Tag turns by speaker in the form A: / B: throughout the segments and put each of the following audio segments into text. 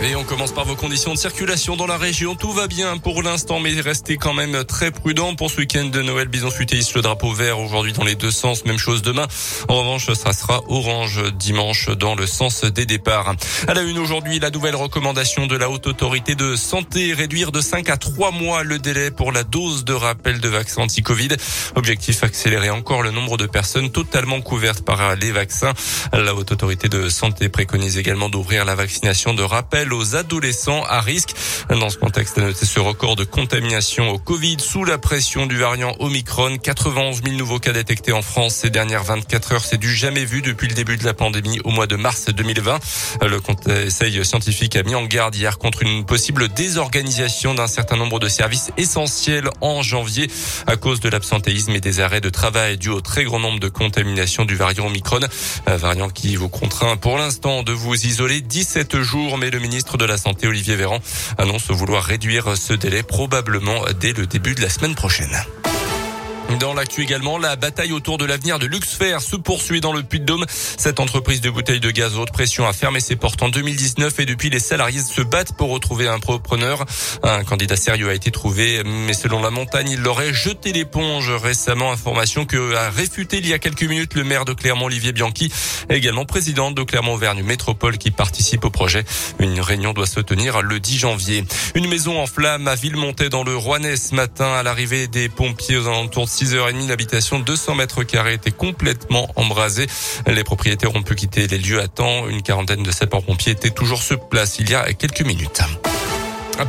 A: Et on commence par vos conditions de circulation dans la région. Tout va bien pour l'instant, mais restez quand même très prudent pour ce week-end de Noël. Bison futé le drapeau vert aujourd'hui dans les deux sens. Même chose demain. En revanche, ça sera orange dimanche dans le sens des départs. À la une aujourd'hui, la nouvelle recommandation de la haute autorité de santé, réduire de 5 à 3 mois le délai pour la dose de rappel de vaccin anti-Covid. Objectif accélérer encore le nombre de personnes totalement couvertes par les vaccins. La haute autorité de santé préconise également d'ouvrir la vaccination de rappel aux adolescents à risque. Dans ce contexte, à noter ce record de contamination au Covid sous la pression du variant Omicron. 91 000 nouveaux cas détectés en France ces dernières 24 heures. C'est du jamais vu depuis le début de la pandémie au mois de mars 2020. Le conseil scientifique a mis en garde hier contre une possible désorganisation d'un certain nombre de services essentiels en janvier à cause de l'absentéisme et des arrêts de travail dû au très grand nombre de contaminations du variant Omicron. Un variant qui vous contraint pour l'instant de vous isoler 17 jours, mais le ministre ministre de la Santé, Olivier Véran, annonce vouloir réduire ce délai probablement dès le début de la semaine prochaine. Dans l'actu également, la bataille autour de l'avenir de Luxfer se poursuit dans le Puy-de-Dôme. Cette entreprise de bouteilles de gaz haute pression a fermé ses portes en 2019 et depuis les salariés se battent pour retrouver un propreneur. Un candidat sérieux a été trouvé, mais selon la montagne, il aurait jeté l'éponge récemment. Information que a réfuté il y a quelques minutes le maire de Clermont, Olivier Bianchi, également président de Clermont-Auvergne Métropole qui participe au projet. Une réunion doit se tenir le 10 janvier. Une maison en flammes à Villemontais dans le Rouennais ce matin à l'arrivée des pompiers aux alentours de 6h30, l'habitation 200 mètres carrés était complètement embrasée. Les propriétaires ont pu quitter les lieux à temps. Une quarantaine de sapeurs-pompiers étaient toujours sur place il y a quelques minutes.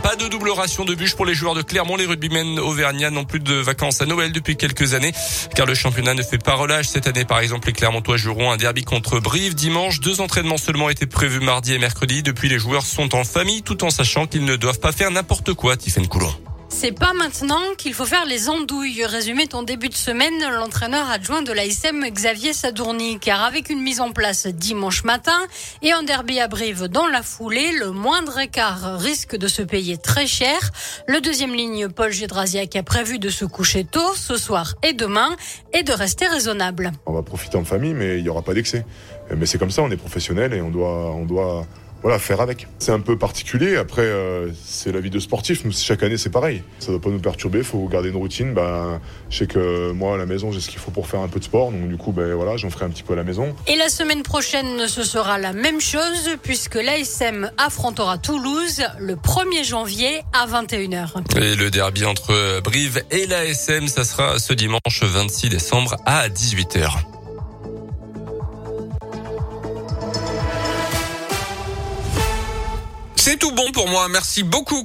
A: Pas de double ration de bûches pour les joueurs de Clermont. Les rugbymen auvergnats n'ont plus de vacances à Noël depuis quelques années, car le championnat ne fait pas relâche. Cette année, par exemple, les Clermontois joueront un derby contre Brive dimanche. Deux entraînements seulement étaient prévus mardi et mercredi. Depuis, les joueurs sont en famille, tout en sachant qu'ils ne doivent pas faire n'importe quoi, Tiffen Coulon.
B: C'est pas maintenant qu'il faut faire les andouilles. Résumé ton début de semaine, l'entraîneur adjoint de l'ASM Xavier Sadourny, car avec une mise en place dimanche matin et un derby à Brive dans la foulée, le moindre écart risque de se payer très cher. Le deuxième ligne, Paul Gédrasiak, a prévu de se coucher tôt ce soir et demain et de rester raisonnable.
C: On va profiter en famille, mais il n'y aura pas d'excès. Mais c'est comme ça, on est professionnel et on doit, on doit voilà, faire avec. C'est un peu particulier. Après, euh, c'est la vie de sportif. Nous, chaque année, c'est pareil. Ça ne doit pas nous perturber. Il faut garder une routine. Ben, je sais que moi, à la maison, j'ai ce qu'il faut pour faire un peu de sport. Donc, du coup, ben, voilà, j'en ferai un petit peu à la maison.
B: Et la semaine prochaine, ce sera la même chose puisque l'ASM affrontera Toulouse le 1er janvier à 21h.
A: Et le derby entre Brive et l'ASM, ça sera ce dimanche 26 décembre à 18h. C'est tout bon pour moi. Merci beaucoup.